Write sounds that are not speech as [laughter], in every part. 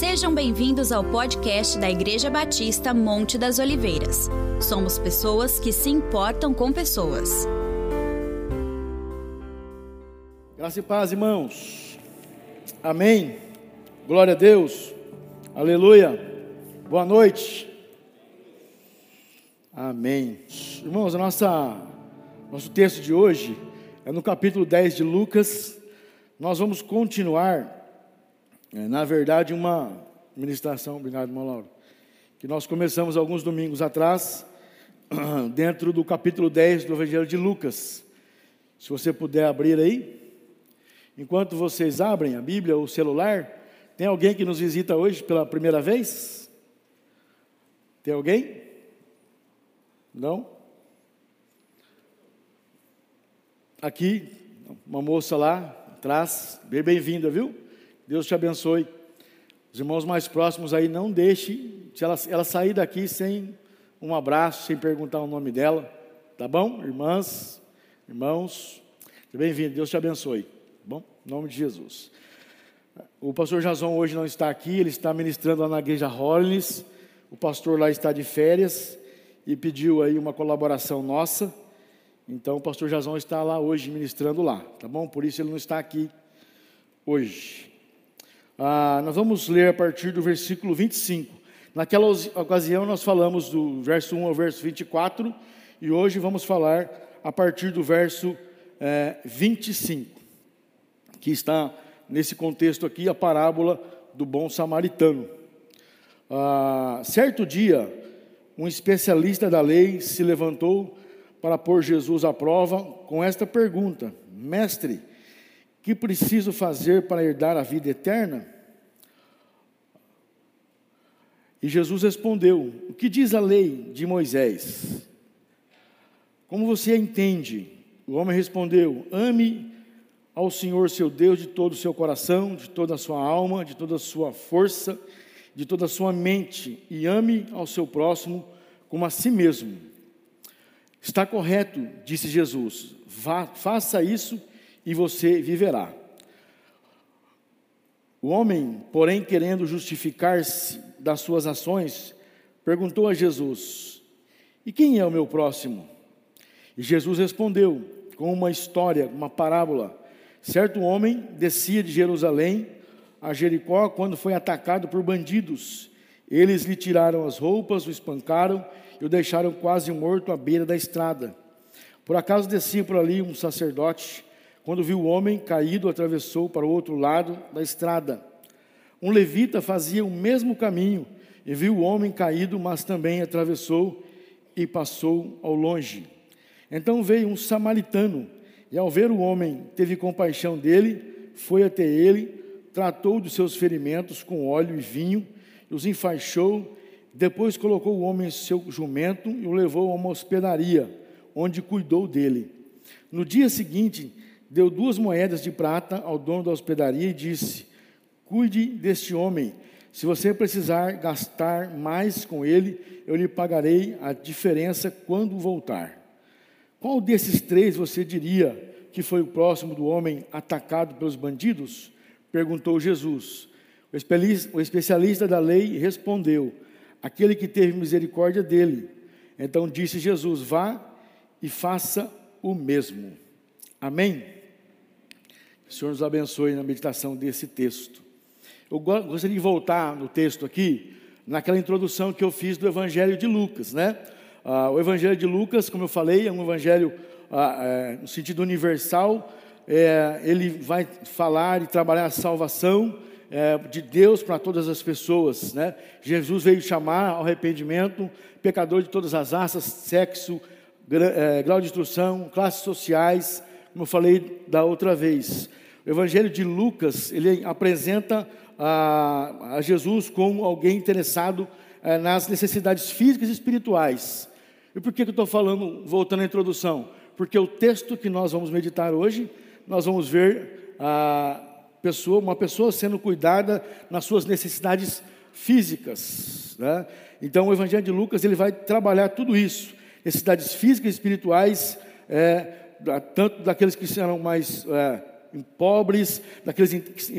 Sejam bem-vindos ao podcast da Igreja Batista Monte das Oliveiras. Somos pessoas que se importam com pessoas. Graça e paz, irmãos. Amém. Glória a Deus. Aleluia. Boa noite. Amém. Irmãos, nossa, nosso texto de hoje é no capítulo 10 de Lucas. Nós vamos continuar é, na verdade, uma ministração, obrigado, irmão Lauro, que nós começamos alguns domingos atrás, [clears throat] dentro do capítulo 10 do Evangelho de Lucas. Se você puder abrir aí, enquanto vocês abrem a Bíblia ou o celular, tem alguém que nos visita hoje pela primeira vez? Tem alguém? Não? Aqui, uma moça lá atrás, bem bem-vinda, viu? Deus te abençoe. Os irmãos mais próximos aí, não deixe, ela, ela sair daqui sem um abraço, sem perguntar o nome dela, tá bom? Irmãs, irmãos, bem-vindo, Deus te abençoe, tá bom? Em nome de Jesus. O pastor Jason hoje não está aqui, ele está ministrando lá na igreja Hollins, o pastor lá está de férias e pediu aí uma colaboração nossa, então o pastor Jason está lá hoje ministrando lá, tá bom? Por isso ele não está aqui hoje. Ah, nós vamos ler a partir do versículo 25. Naquela ocasião, nós falamos do verso 1 ao verso 24, e hoje vamos falar a partir do verso é, 25, que está nesse contexto aqui, a parábola do bom samaritano. Ah, certo dia, um especialista da lei se levantou para pôr Jesus à prova com esta pergunta: Mestre, que preciso fazer para herdar a vida eterna? E Jesus respondeu: O que diz a lei de Moisés? Como você entende? O homem respondeu: Ame ao Senhor seu Deus de todo o seu coração, de toda a sua alma, de toda a sua força, de toda a sua mente, e ame ao seu próximo como a si mesmo. Está correto, disse Jesus. Vá, faça isso e você viverá. O homem, porém, querendo justificar-se das suas ações, perguntou a Jesus: E quem é o meu próximo? E Jesus respondeu com uma história, uma parábola. Certo homem descia de Jerusalém a Jericó quando foi atacado por bandidos. Eles lhe tiraram as roupas, o espancaram e o deixaram quase morto à beira da estrada. Por acaso descia por ali um sacerdote quando viu o homem caído, atravessou para o outro lado da estrada. Um levita fazia o mesmo caminho e viu o homem caído, mas também atravessou e passou ao longe. Então veio um samaritano e, ao ver o homem, teve compaixão dele, foi até ele, tratou dos seus ferimentos com óleo e vinho, os enfaixou, depois colocou o homem em seu jumento e o levou a uma hospedaria, onde cuidou dele. No dia seguinte, deu duas moedas de prata ao dono da hospedaria e disse: Cuide deste homem. Se você precisar gastar mais com ele, eu lhe pagarei a diferença quando voltar. Qual desses três você diria que foi o próximo do homem atacado pelos bandidos? Perguntou Jesus. O especialista da lei respondeu: Aquele que teve misericórdia dele. Então disse Jesus: Vá e faça o mesmo. Amém? O Senhor nos abençoe na meditação desse texto. Eu gostaria de voltar no texto aqui, naquela introdução que eu fiz do Evangelho de Lucas, né? Ah, o Evangelho de Lucas, como eu falei, é um evangelho ah, é, no sentido universal. É, ele vai falar e trabalhar a salvação é, de Deus para todas as pessoas, né? Jesus veio chamar ao arrependimento pecador de todas as raças, sexo, grau de instrução, classes sociais, como eu falei da outra vez. O Evangelho de Lucas, ele apresenta a, a Jesus como alguém interessado é, nas necessidades físicas e espirituais. E por que, que eu estou falando, voltando à introdução? Porque o texto que nós vamos meditar hoje, nós vamos ver a pessoa, uma pessoa sendo cuidada nas suas necessidades físicas. Né? Então, o Evangelho de Lucas ele vai trabalhar tudo isso, necessidades físicas e espirituais, é, tanto daqueles que serão mais é, pobres, daqueles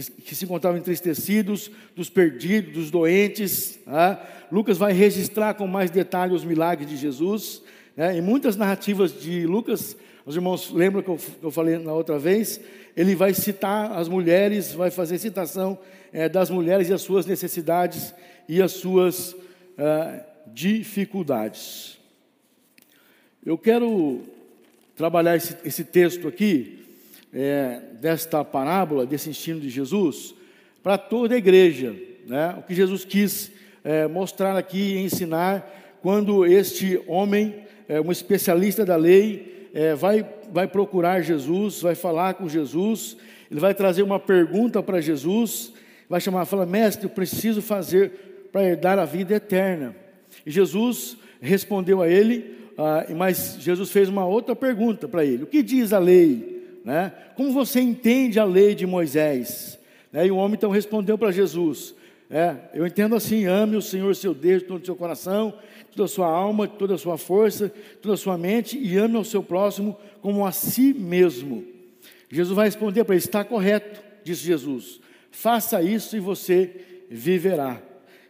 que se encontravam entristecidos, dos perdidos, dos doentes. Tá? Lucas vai registrar com mais detalhe os milagres de Jesus. Né? Em muitas narrativas de Lucas, os irmãos lembram que eu, que eu falei na outra vez, ele vai citar as mulheres, vai fazer citação é, das mulheres e as suas necessidades e as suas é, dificuldades. Eu quero trabalhar esse, esse texto aqui, é, desta parábola, desse ensino de Jesus, para toda a igreja. Né? O que Jesus quis é, mostrar aqui e ensinar quando este homem, é, um especialista da lei, é, vai, vai procurar Jesus, vai falar com Jesus, ele vai trazer uma pergunta para Jesus, vai chamar, fala, mestre, eu preciso fazer para herdar a vida eterna. E Jesus respondeu a ele, ah, mas Jesus fez uma outra pergunta para ele: O que diz a lei? Né? Como você entende a lei de Moisés? Né? E o homem então respondeu para Jesus: é, Eu entendo assim: ame o Senhor seu Deus de todo o seu coração, toda a sua alma, toda a sua força, toda a sua mente, e ame ao seu próximo como a si mesmo. Jesus vai responder para ele: Está correto, disse Jesus. Faça isso e você viverá.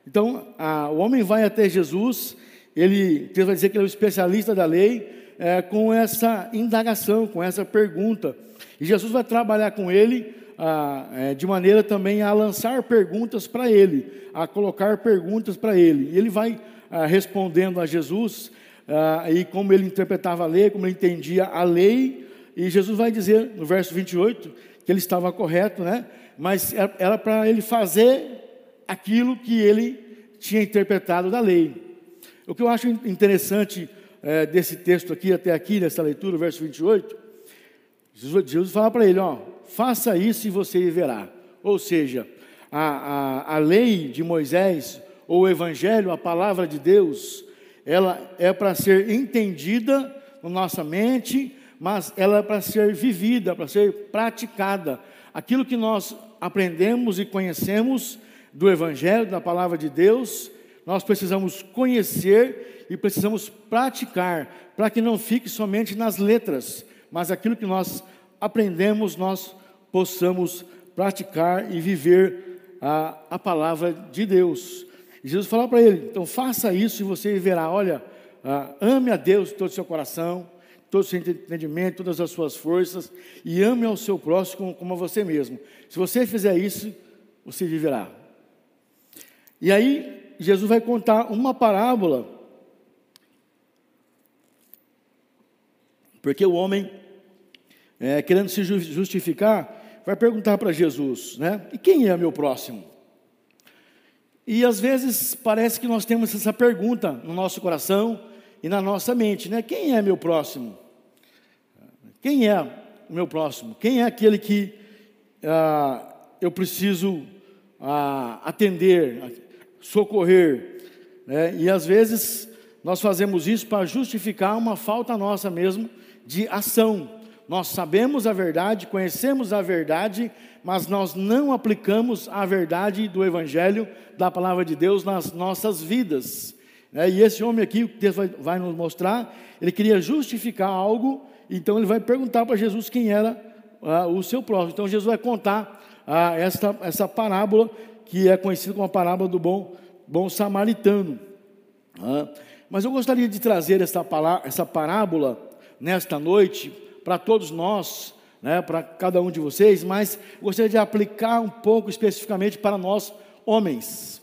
Então, a, o homem vai até Jesus ele Deus vai dizer que ele é um especialista da lei, é, com essa indagação, com essa pergunta. E Jesus vai trabalhar com ele ah, é, de maneira também a lançar perguntas para ele, a colocar perguntas para ele. E ele vai ah, respondendo a Jesus, ah, e como ele interpretava a lei, como ele entendia a lei, e Jesus vai dizer no verso 28 que ele estava correto, né? mas era para ele fazer aquilo que ele tinha interpretado da lei. O que eu acho interessante é, desse texto aqui, até aqui, nessa leitura, verso 28, Jesus, Jesus fala para ele: ó, faça isso e você viverá. Ou seja, a, a, a lei de Moisés, ou o evangelho, a palavra de Deus, ela é para ser entendida na nossa mente, mas ela é para ser vivida, para ser praticada. Aquilo que nós aprendemos e conhecemos do Evangelho, da palavra de Deus, nós precisamos conhecer e precisamos praticar, para que não fique somente nas letras, mas aquilo que nós aprendemos, nós possamos praticar e viver a, a palavra de Deus. E Jesus falou para ele: então faça isso e você verá. Olha, ah, ame a Deus de todo o seu coração, todo o seu entendimento, todas as suas forças, e ame ao seu próximo como, como a você mesmo. Se você fizer isso, você viverá. E aí, Jesus vai contar uma parábola, porque o homem, é, querendo se justificar, vai perguntar para Jesus, né? E quem é meu próximo? E às vezes parece que nós temos essa pergunta no nosso coração e na nossa mente, né? Quem é meu próximo? Quem é o meu próximo? Quem é aquele que ah, eu preciso ah, atender? Socorrer. Né? E às vezes nós fazemos isso para justificar uma falta nossa mesmo de ação. Nós sabemos a verdade, conhecemos a verdade, mas nós não aplicamos a verdade do Evangelho, da palavra de Deus nas nossas vidas. Né? E esse homem aqui, que Deus vai, nos mostrar, ele queria justificar algo, então ele vai perguntar para Jesus quem era ah, o seu próximo. Então Jesus vai contar ah, essa parábola que é conhecido como a parábola do bom, bom samaritano. Mas eu gostaria de trazer essa, essa parábola nesta noite para todos nós, né, para cada um de vocês, mas gostaria de aplicar um pouco especificamente para nós homens.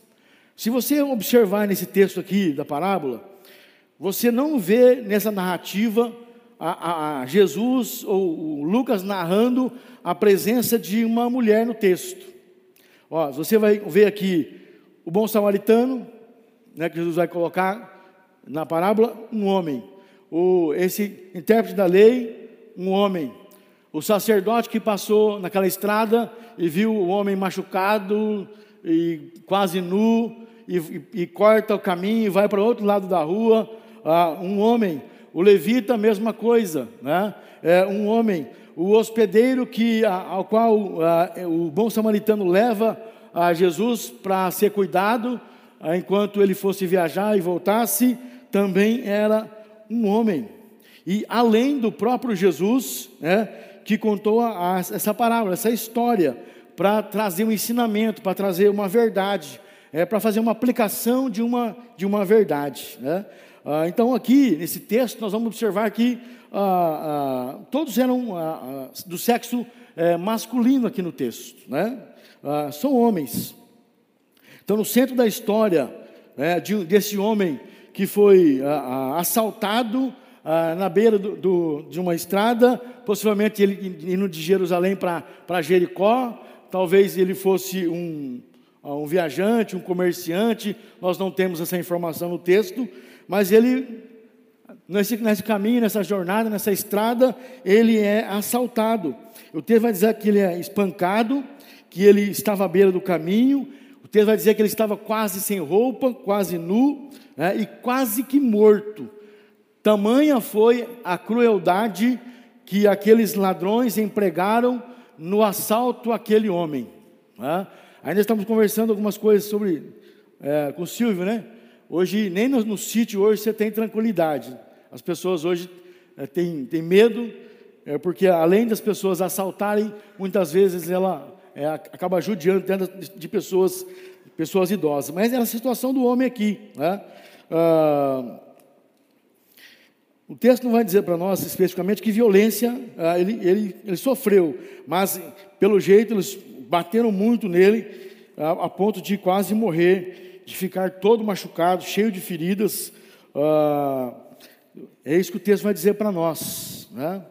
Se você observar nesse texto aqui da parábola, você não vê nessa narrativa a, a, a Jesus ou Lucas narrando a presença de uma mulher no texto. Ó, você vai ver aqui o bom samaritano, né, que Jesus vai colocar na parábola, um homem. O, esse intérprete da lei, um homem. O sacerdote que passou naquela estrada e viu o homem machucado e quase nu, e, e, e corta o caminho e vai para o outro lado da rua, ah, um homem. O levita, mesma coisa, né? É um homem o hospedeiro que, ao qual o bom samaritano leva a Jesus para ser cuidado, enquanto ele fosse viajar e voltasse, também era um homem. E além do próprio Jesus, né, que contou a, a, essa parábola, essa história, para trazer um ensinamento, para trazer uma verdade, é, para fazer uma aplicação de uma, de uma verdade. Né? Ah, então, aqui, nesse texto, nós vamos observar que ah, ah, todos eram ah, ah, do sexo é, masculino aqui no texto, né? Ah, são homens. Então, no centro da história né, de, desse homem que foi assaltado ah, na beira do, do, de uma estrada, possivelmente ele indo de Jerusalém para Jericó, talvez ele fosse um, um viajante, um comerciante, nós não temos essa informação no texto, mas ele, nesse, nesse caminho, nessa jornada, nessa estrada, ele é assaltado. O texto vai dizer que ele é espancado, que ele estava à beira do caminho, o texto vai dizer que ele estava quase sem roupa, quase nu, né, e quase que morto. Tamanha foi a crueldade que aqueles ladrões empregaram no assalto àquele homem. Né? Ainda estamos conversando algumas coisas sobre é, com o Silvio, né? Hoje, nem no, no, sítio hoje você tem tranquilidade. As pessoas hoje é, têm, têm medo, é, porque além das pessoas assaltarem, muitas vezes ela é, acaba judiando de, pessoas, pessoas idosas. Mas é a situação do homem aqui. Né? Ah, o texto não vai dizer para nós especificamente que violência ah, ele, ele, ele sofreu, mas pelo jeito eles bateram muito nele a, a ponto de quase morrer, de ficar todo machucado, cheio de feridas. Ah, é isso que o texto vai dizer para nós. Né?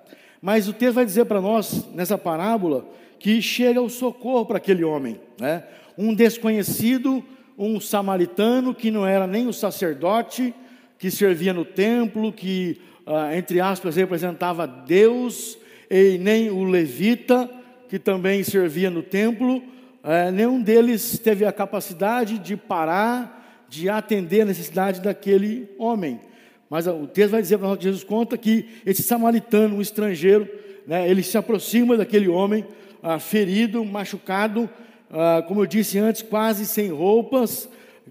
Mas o texto vai dizer para nós, nessa parábola, que chega o socorro para aquele homem. Né? Um desconhecido, um samaritano que não era nem o sacerdote, que servia no templo, que, ah, entre aspas, representava Deus, e nem o levita, que também servia no templo, eh, nenhum deles teve a capacidade de parar, de atender a necessidade daquele homem. Mas o texto vai dizer para nós, Jesus conta que esse samaritano, um estrangeiro, né, ele se aproxima daquele homem, ah, ferido, machucado, ah, como eu disse antes, quase sem roupas,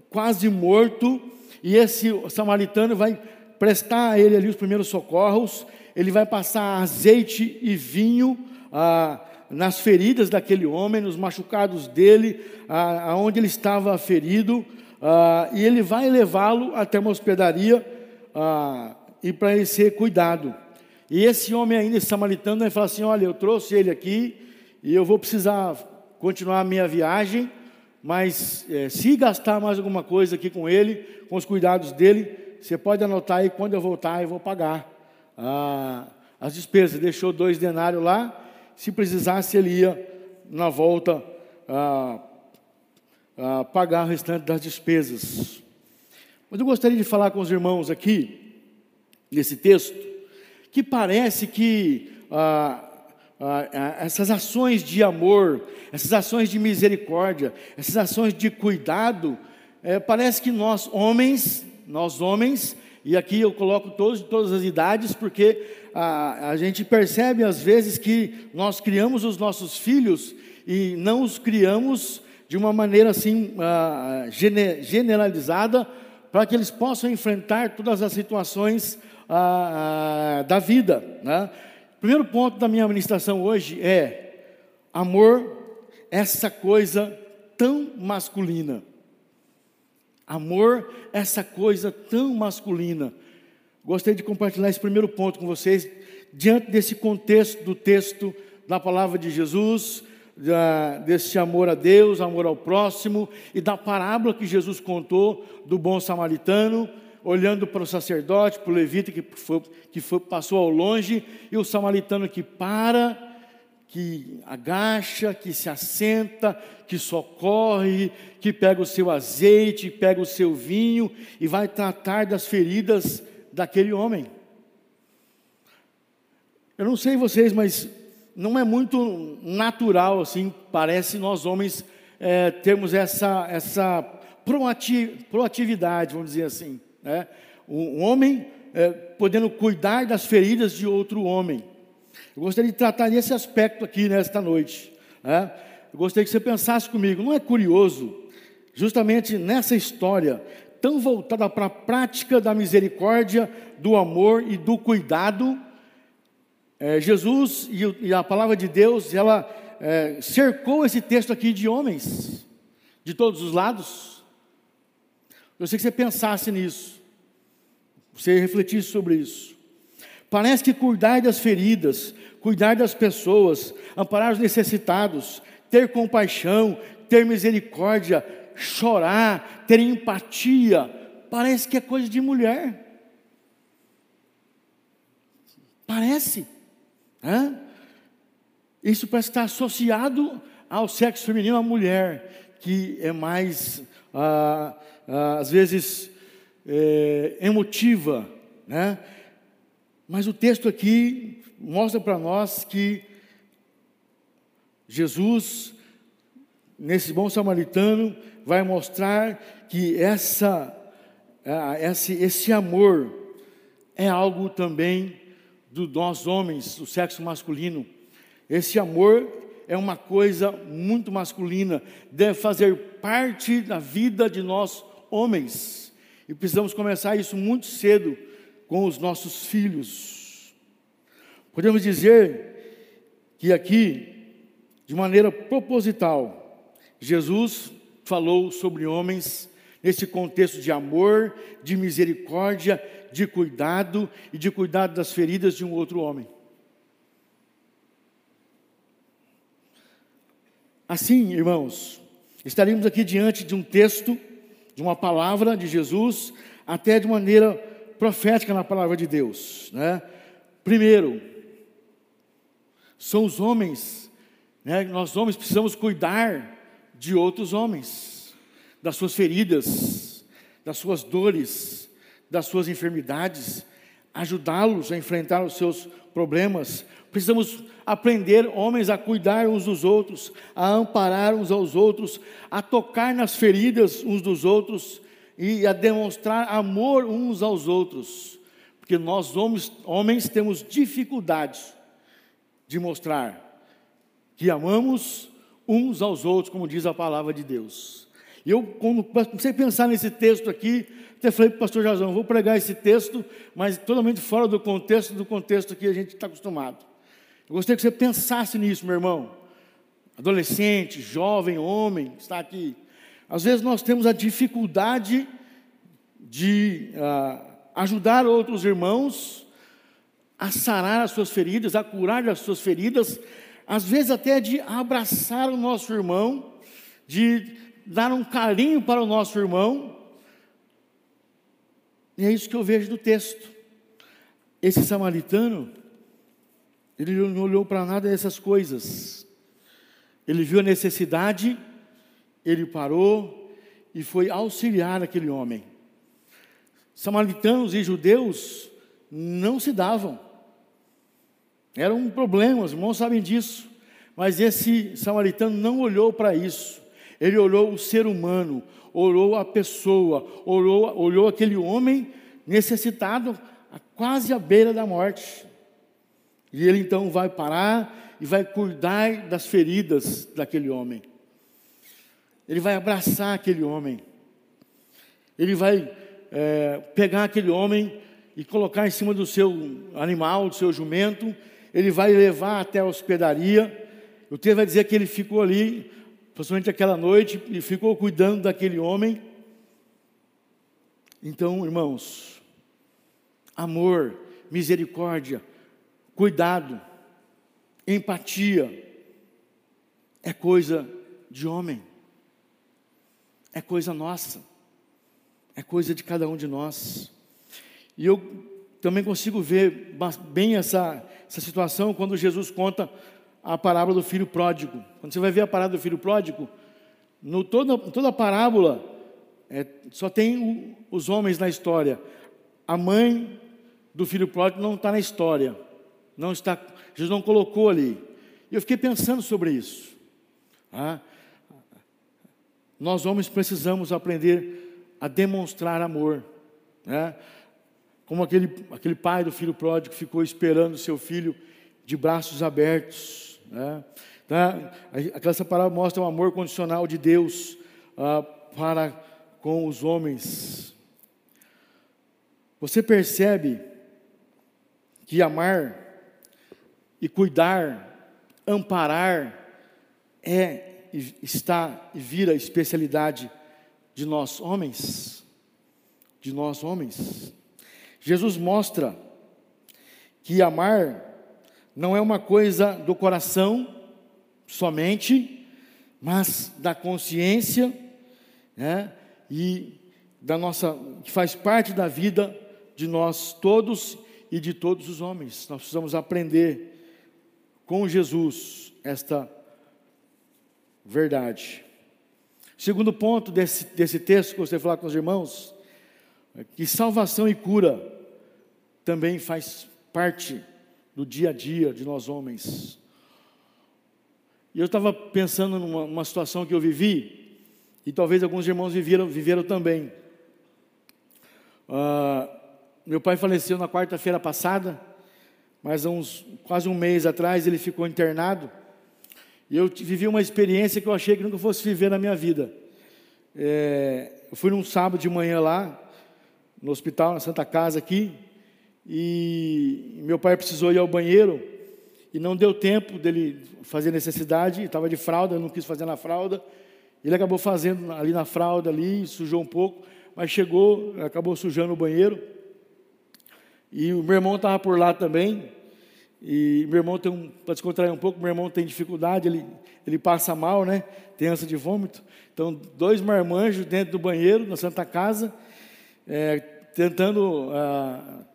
quase morto, e esse samaritano vai prestar a ele ali os primeiros socorros, ele vai passar azeite e vinho ah, nas feridas daquele homem, nos machucados dele, ah, aonde ele estava ferido, ah, e ele vai levá-lo até uma hospedaria ah, e para ele ser cuidado. E esse homem ainda, samaritano, vai falar assim: Olha, eu trouxe ele aqui e eu vou precisar continuar a minha viagem, mas é, se gastar mais alguma coisa aqui com ele, com os cuidados dele, você pode anotar aí, quando eu voltar eu vou pagar ah, as despesas. Deixou dois denários lá, se precisasse ele ia na volta ah, ah, pagar o restante das despesas. Mas eu gostaria de falar com os irmãos aqui, nesse texto, que parece que ah, ah, ah, essas ações de amor, essas ações de misericórdia, essas ações de cuidado, é, parece que nós homens, nós homens, e aqui eu coloco todos de todas as idades, porque a, a gente percebe às vezes que nós criamos os nossos filhos e não os criamos de uma maneira assim ah, generalizada para que eles possam enfrentar todas as situações ah, ah, da vida, né? primeiro ponto da minha ministração hoje é amor, essa coisa tão masculina. Amor, essa coisa tão masculina. Gostaria de compartilhar esse primeiro ponto com vocês, diante desse contexto do texto da palavra de Jesus, da, desse amor a Deus, amor ao próximo, e da parábola que Jesus contou do bom samaritano, olhando para o sacerdote, para o levita que, foi, que foi, passou ao longe, e o samaritano que para, que agacha, que se assenta, que socorre, que pega o seu azeite, pega o seu vinho e vai tratar das feridas daquele homem. Eu não sei vocês, mas não é muito natural assim, parece nós homens é, termos essa, essa proatividade, vamos dizer assim. Né? Um homem é, podendo cuidar das feridas de outro homem. Eu gostaria de tratar nesse aspecto aqui nesta noite. Né? Eu gostaria que você pensasse comigo, não é curioso, justamente nessa história, tão voltada para a prática da misericórdia, do amor e do cuidado, é, Jesus e, e, a palavra de Deus, ela é, cercou esse texto aqui de homens, de todos os lados. Eu sei que você pensasse nisso, você refletisse sobre isso. Parece que cuidar das feridas, cuidar das pessoas, amparar os necessitados, ter compaixão, ter misericórdia, chorar, ter empatia, parece que é coisa de mulher. Parece. Né? Isso parece estar associado ao sexo feminino, à mulher, que é mais, ah, ah, às vezes, é, emotiva. Né? Mas o texto aqui mostra para nós que Jesus, nesse bom samaritano, vai mostrar que essa, esse, esse amor é algo também do nós homens, do sexo masculino. Esse amor é uma coisa muito masculina, deve fazer parte da vida de nós homens. E precisamos começar isso muito cedo com os nossos filhos. Podemos dizer que aqui, de maneira proposital, Jesus falou sobre homens nesse contexto de amor, de misericórdia, de cuidado e de cuidado das feridas de um outro homem. Assim, irmãos, estaríamos aqui diante de um texto, de uma palavra de Jesus, até de maneira profética na palavra de Deus. Né? Primeiro, são os homens, né? nós homens precisamos cuidar de outros homens, das suas feridas, das suas dores, das suas enfermidades, ajudá-los a enfrentar os seus problemas. Precisamos aprender, homens, a cuidar uns dos outros, a amparar uns aos outros, a tocar nas feridas uns dos outros e a demonstrar amor uns aos outros, porque nós homens, homens temos dificuldade de mostrar que amamos uns aos outros, como diz a palavra de Deus. E eu, quando comecei a pensar nesse texto aqui, até falei para o pastor Jazão, vou pregar esse texto, mas totalmente fora do contexto, do contexto que a gente está acostumado. Eu gostaria que você pensasse nisso, meu irmão. Adolescente, jovem, homem, está aqui. Às vezes nós temos a dificuldade de uh, ajudar outros irmãos a sarar as suas feridas, a curar as suas feridas, às vezes até de abraçar o nosso irmão, de dar um carinho para o nosso irmão. E é isso que eu vejo do texto. Esse samaritano, ele não olhou para nada dessas coisas. Ele viu a necessidade, ele parou e foi auxiliar aquele homem. Samaritanos e judeus não se davam. Era um problema, os irmãos sabem disso. Mas esse samaritano não olhou para isso. Ele olhou o ser humano, olhou a pessoa, olhou, olhou aquele homem necessitado, quase à beira da morte. E ele então vai parar e vai cuidar das feridas daquele homem. Ele vai abraçar aquele homem. Ele vai é, pegar aquele homem e colocar em cima do seu animal, do seu jumento. Ele vai levar até a hospedaria. O texto vai dizer que ele ficou ali, principalmente aquela noite, e ficou cuidando daquele homem. Então, irmãos, amor, misericórdia, cuidado, empatia, é coisa de homem, é coisa nossa, é coisa de cada um de nós. E eu também consigo ver bem essa, essa situação quando Jesus conta a parábola do filho pródigo. Quando você vai ver a parábola do filho pródigo, no toda, toda a parábola, é, só tem o, os homens na história. A mãe do filho pródigo não está na história. Não está, Jesus não colocou ali. E eu fiquei pensando sobre isso. Ah, nós homens precisamos aprender a demonstrar amor. Né? Como aquele, aquele pai do filho pródigo ficou esperando seu filho de braços abertos. Né? Tá? Aquela palavra mostra o amor condicional de Deus ah, para com os homens. Você percebe que amar e cuidar, amparar, é está e vira especialidade de nós homens, de nós homens. Jesus mostra que amar não é uma coisa do coração somente, mas da consciência, né? E da nossa que faz parte da vida de nós todos e de todos os homens. Nós precisamos aprender com Jesus esta verdade. Segundo ponto desse, desse texto que você falar com os irmãos, é que salvação e cura também faz parte do dia a dia de nós homens. E eu estava pensando numa, situação que eu vivi, e talvez alguns irmãos viveram, viveram também. Uh, meu pai faleceu na quarta-feira passada, mas há uns quase um mês atrás ele ficou internado. E eu vivi uma experiência que eu achei que nunca fosse viver na minha vida. É, eu fui num sábado de manhã lá, no hospital, na Santa Casa aqui, e meu pai precisou ir ao banheiro, e não deu tempo dele fazer necessidade, estava de fralda, não quis fazer na fralda, ele acabou fazendo ali na fralda, ali, sujou um pouco, mas chegou, acabou sujando o banheiro, e o meu irmão estava por lá também, e meu irmão tem um, para descontrair um pouco, meu irmão tem dificuldade, ele, ele passa mal, né? Tem ânsia de vômito. Então, dois marmanjos dentro do banheiro, na Santa Casa, é, tentando ah,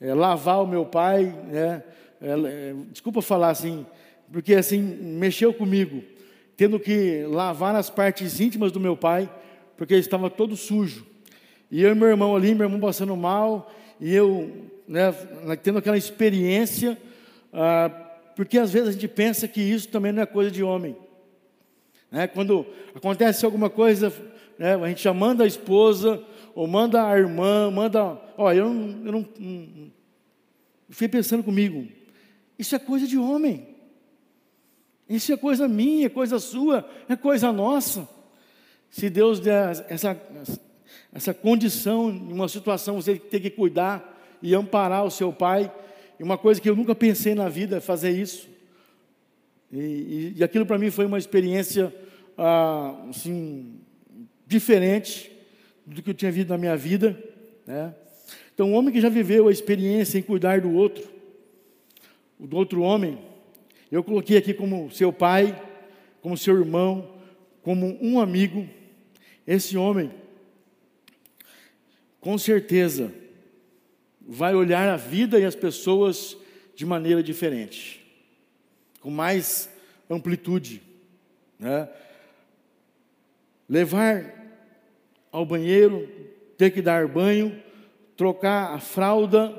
é, lavar o meu pai, né? É, desculpa falar assim, porque assim, mexeu comigo, tendo que lavar as partes íntimas do meu pai, porque ele estava todo sujo. E eu e meu irmão ali, meu irmão passando mal, e eu, né, tendo aquela experiência, ah, porque às vezes a gente pensa que isso também não é coisa de homem. Né? Quando acontece alguma coisa, né, a gente já manda a esposa, ou manda a irmã, manda. Ó, eu não. Eu não fiquei pensando comigo, isso é coisa de homem. Isso é coisa minha, é coisa sua, é coisa nossa. Se Deus der essa, essa condição, em uma situação, você tem que cuidar e amparar o seu pai, e uma coisa que eu nunca pensei na vida é fazer isso. E, e, e aquilo para mim foi uma experiência ah, assim, diferente do que eu tinha visto na minha vida. Né? Então, um homem que já viveu a experiência em cuidar do outro, do outro homem, eu coloquei aqui como seu pai, como seu irmão, como um amigo. Esse homem, com certeza, vai olhar a vida e as pessoas de maneira diferente, com mais amplitude. Né? Levar ao banheiro, ter que dar banho, trocar a fralda.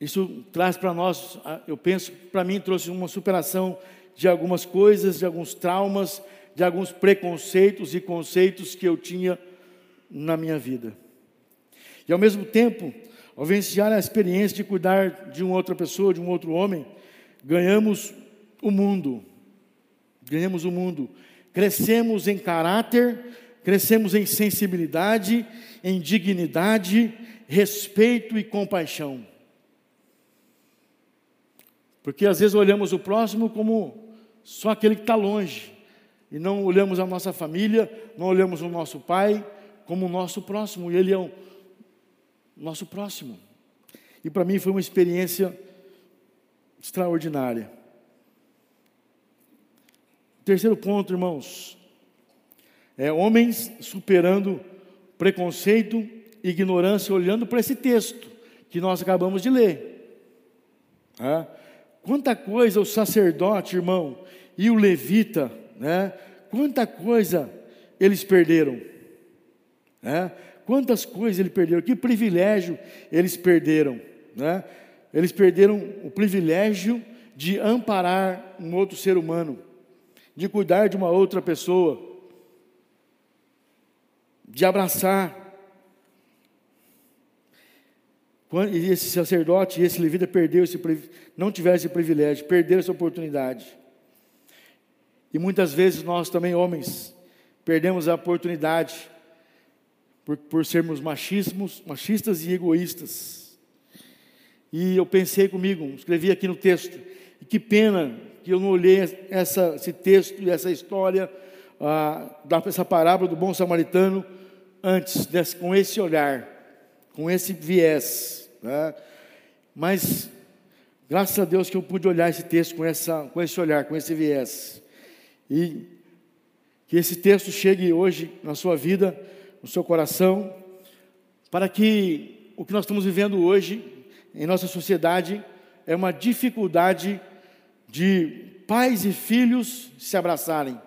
Isso traz para nós, eu penso, para mim trouxe uma superação de algumas coisas, de alguns traumas, de alguns preconceitos e conceitos que eu tinha na minha vida. E ao mesmo tempo, ao vivenciar a experiência de cuidar de uma outra pessoa, de um outro homem, ganhamos o mundo. Ganhamos o mundo. Crescemos em caráter, crescemos em sensibilidade, em dignidade, respeito e compaixão. Porque às vezes olhamos o próximo como só aquele que está longe, e não olhamos a nossa família, não olhamos o nosso pai como o nosso próximo, e ele é um nosso próximo. E para mim foi uma experiência extraordinária. Terceiro ponto, irmãos, é homens superando preconceito ignorância, olhando para esse texto que nós acabamos de ler. É? Quanta coisa o sacerdote, irmão, e o levita, né? quanta coisa eles perderam. Né? Quantas coisas ele perdeu, que privilégio eles perderam, né? Eles perderam o privilégio de amparar um outro ser humano, de cuidar de uma outra pessoa, de abraçar. Quando esse sacerdote e esse levita perdeu esse, não tiveram esse privilégio, perderam essa oportunidade. E muitas vezes nós também, homens, perdemos a oportunidade por, por sermos machismos, machistas e egoístas. E eu pensei comigo, escrevi aqui no texto, e que pena que eu não olhei essa, esse texto e essa história, ah, essa parábola do bom samaritano, antes, desse, com esse olhar, com esse viés. Né? Mas, graças a Deus que eu pude olhar esse texto com, essa, com esse olhar, com esse viés. E que esse texto chegue hoje na sua vida, no seu coração, para que o que nós estamos vivendo hoje em nossa sociedade é uma dificuldade de pais e filhos se abraçarem.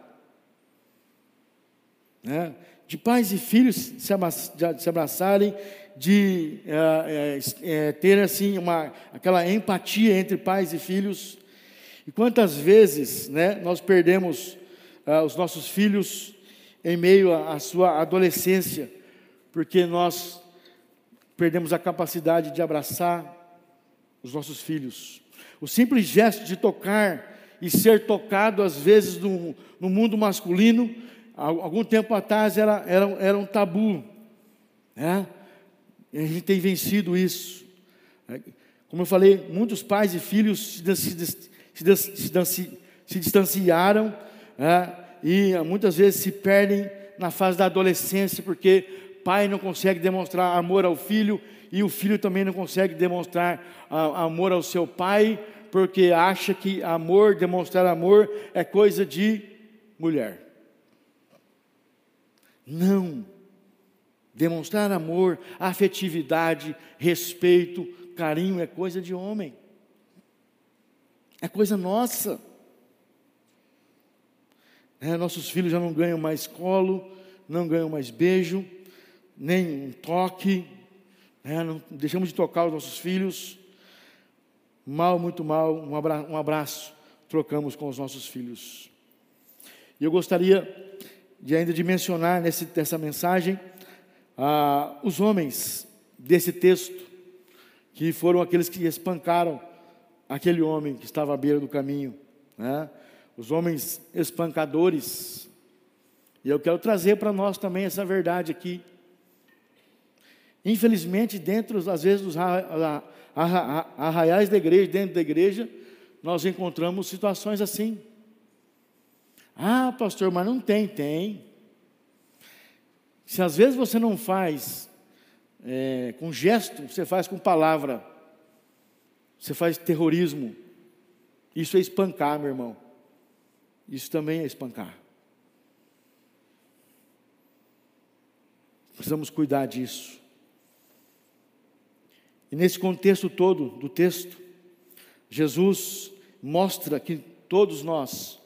Né? De pais e filhos se abraçarem, de é, é, ter assim uma, aquela empatia entre pais e filhos. E quantas vezes né, nós perdemos ah, os nossos filhos em meio à sua adolescência, porque nós perdemos a capacidade de abraçar os nossos filhos. O simples gesto de tocar e ser tocado, às vezes, no, no mundo masculino, algum tempo atrás era, era, era um tabu. Né? E a gente tem vencido isso. Como eu falei, muitos pais e filhos se, se, se, distanciaram né? e muitas vezes se perdem na fase da adolescência, porque pai não consegue demonstrar amor ao filho e o filho também não consegue demonstrar amor ao seu pai, porque acha que amor, demonstrar amor, é coisa de mulher. Não. Demonstrar amor, afetividade, respeito, carinho é coisa de homem. É coisa nossa. É, nossos filhos já não ganham mais colo, não ganham mais beijo, nem um toque. É, não, deixamos de tocar os nossos filhos. Mal, muito mal, um abraço, um abraço trocamos com os nossos filhos. E eu gostaria de ainda de mencionar nesse, nessa mensagem ah, os homens desse texto, que foram aqueles que espancaram aquele homem que estava à beira do caminho, né? os homens espancadores. E eu quero trazer para nós também essa verdade aqui. Infelizmente, dentro, às vezes, dos arraiais da igreja, dentro da igreja, nós encontramos situações assim. Ah, pastor, mas não tem, tem. Se às vezes você não faz é, com gesto, você faz com palavra. Você faz terrorismo. Isso é espancar, meu irmão. Isso também é espancar. Precisamos cuidar disso. E nesse contexto todo do texto, Jesus mostra que todos nós,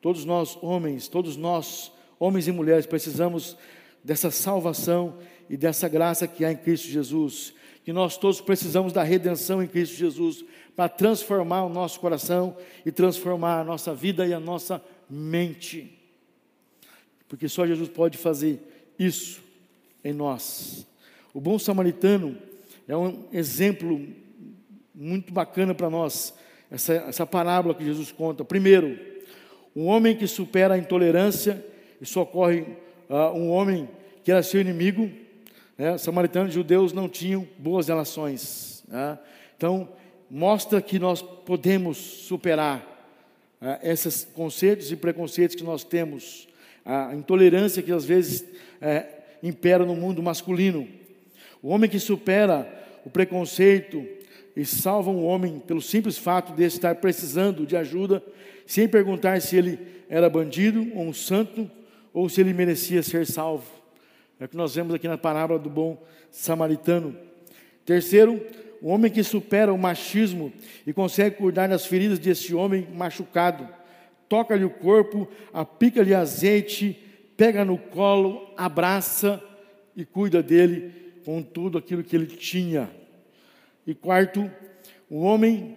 todos nós homens, todos nós, homens e mulheres, precisamos dessa salvação e dessa graça que há em Cristo Jesus. Que nós todos precisamos da redenção em Cristo Jesus para transformar o nosso coração e transformar a nossa vida e a nossa mente. Porque só Jesus pode fazer isso em nós. O bom samaritano é um exemplo muito bacana para nós, essa, essa parábola que Jesus conta. Primeiro, um homem que supera a intolerância e socorre uh, um homem que era seu inimigo. Né? Samaritanos e judeus não tinham boas relações. Né? Então, mostra que nós podemos superar uh, esses conceitos e preconceitos que nós temos, a intolerância que às vezes uh, impera no mundo masculino. O homem que supera o preconceito e salva um homem pelo simples fato de estar precisando de ajuda, sem perguntar se ele era bandido ou um santo ou se ele merecia ser salvo. É o que nós vemos aqui na parábola do bom samaritano. Terceiro, o homem que supera o machismo e consegue cuidar das feridas desse homem machucado. Toca-lhe o corpo, aplica-lhe azeite, pega no colo, abraça e cuida dele com tudo aquilo que ele tinha. E quarto, um homem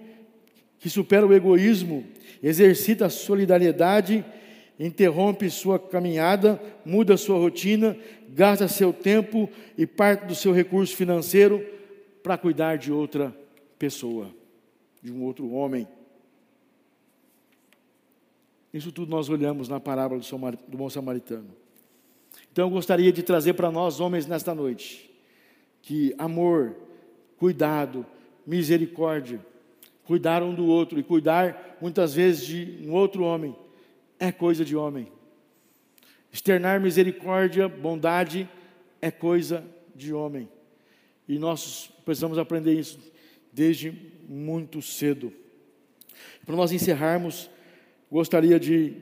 que supera o egoísmo, exercita a solidariedade, interrompe sua caminhada, muda sua rotina, gasta seu tempo e parte do seu recurso financeiro para cuidar de outra pessoa, de um outro homem. Isso tudo nós olhamos na parábola do bom samaritano. Então eu gostaria de trazer para nós, homens, nesta noite, que amor, cuidado, misericórdia, cuidar um do outro e cuidar muitas vezes de um outro homem é coisa de homem. Externar misericórdia, bondade é coisa de homem. E nós precisamos aprender isso desde muito cedo. Para nós encerrarmos, gostaria de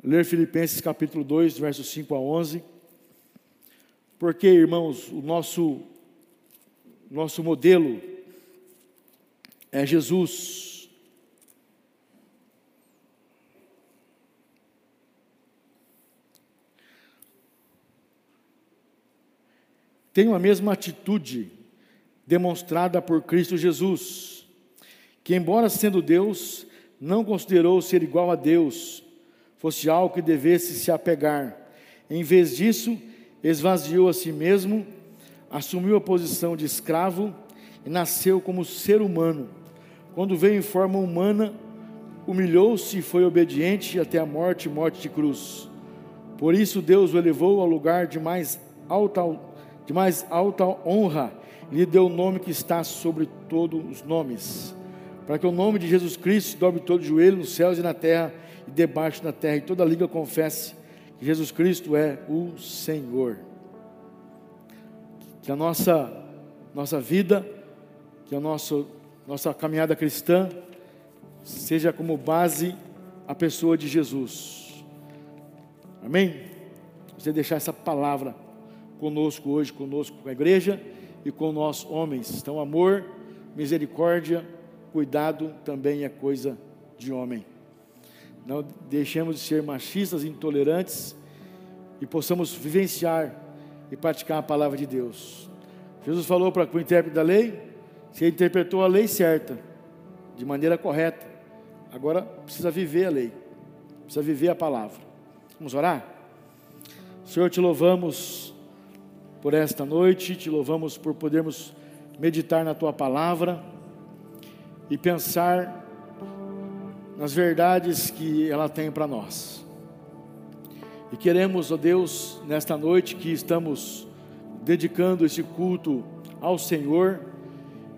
ler Filipenses capítulo 2, versos 5 a 11. Porque, irmãos, o nosso nosso modelo é Jesus. Tem a mesma atitude demonstrada por Cristo Jesus, que, embora sendo Deus, não considerou ser igual a Deus, fosse algo que devesse se apegar. Em vez disso, esvaziou a si mesmo, assumiu a posição de escravo e nasceu como ser humano. Quando veio em forma humana, humilhou-se e foi obediente até a morte morte de cruz. Por isso Deus o elevou ao lugar de mais alta, de mais alta honra lhe deu o nome que está sobre todos os nomes, para que o nome de Jesus Cristo dobre todo o joelho nos céus e na terra e debaixo da terra, e toda língua confesse que Jesus Cristo é o Senhor. Que a nossa, nossa vida, que a nossa, nossa caminhada cristã seja como base a pessoa de Jesus. Amém? Você deixar essa palavra conosco hoje, conosco com a igreja e com nós homens. Então, amor, misericórdia, cuidado também é coisa de homem. Não deixemos de ser machistas, intolerantes e possamos vivenciar e praticar a palavra de Deus. Jesus falou para o intérprete da lei, você interpretou a lei certa, de maneira correta. Agora precisa viver a lei, precisa viver a palavra. Vamos orar? Senhor, te louvamos por esta noite, te louvamos por podermos meditar na tua palavra e pensar nas verdades que ela tem para nós. E queremos, ó Deus, nesta noite que estamos dedicando esse culto ao Senhor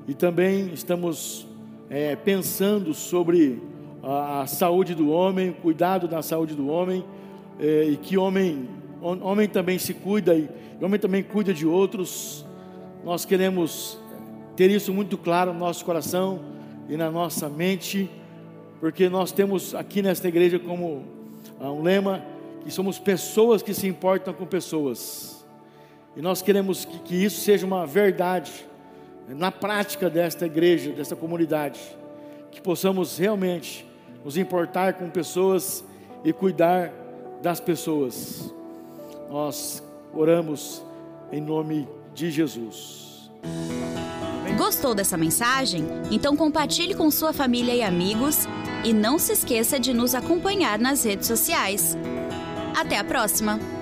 e também estamos é, pensando sobre a, a, saúde do homem, cuidado da saúde do homem, é, e que homem, homem também se cuida e homem também cuida de outros. Nós queremos ter isso muito claro no nosso coração e na nossa mente, porque nós temos aqui nesta igreja como ah, um lema que somos pessoas que se importam com pessoas. E nós queremos que, que isso seja uma verdade na prática desta igreja, desta comunidade, que possamos realmente nos importar com pessoas e cuidar das pessoas. Nós Oramos em nome de Jesus. Gostou dessa mensagem? Então compartilhe com sua família e amigos e não se esqueça de nos acompanhar nas redes sociais. Até a próxima!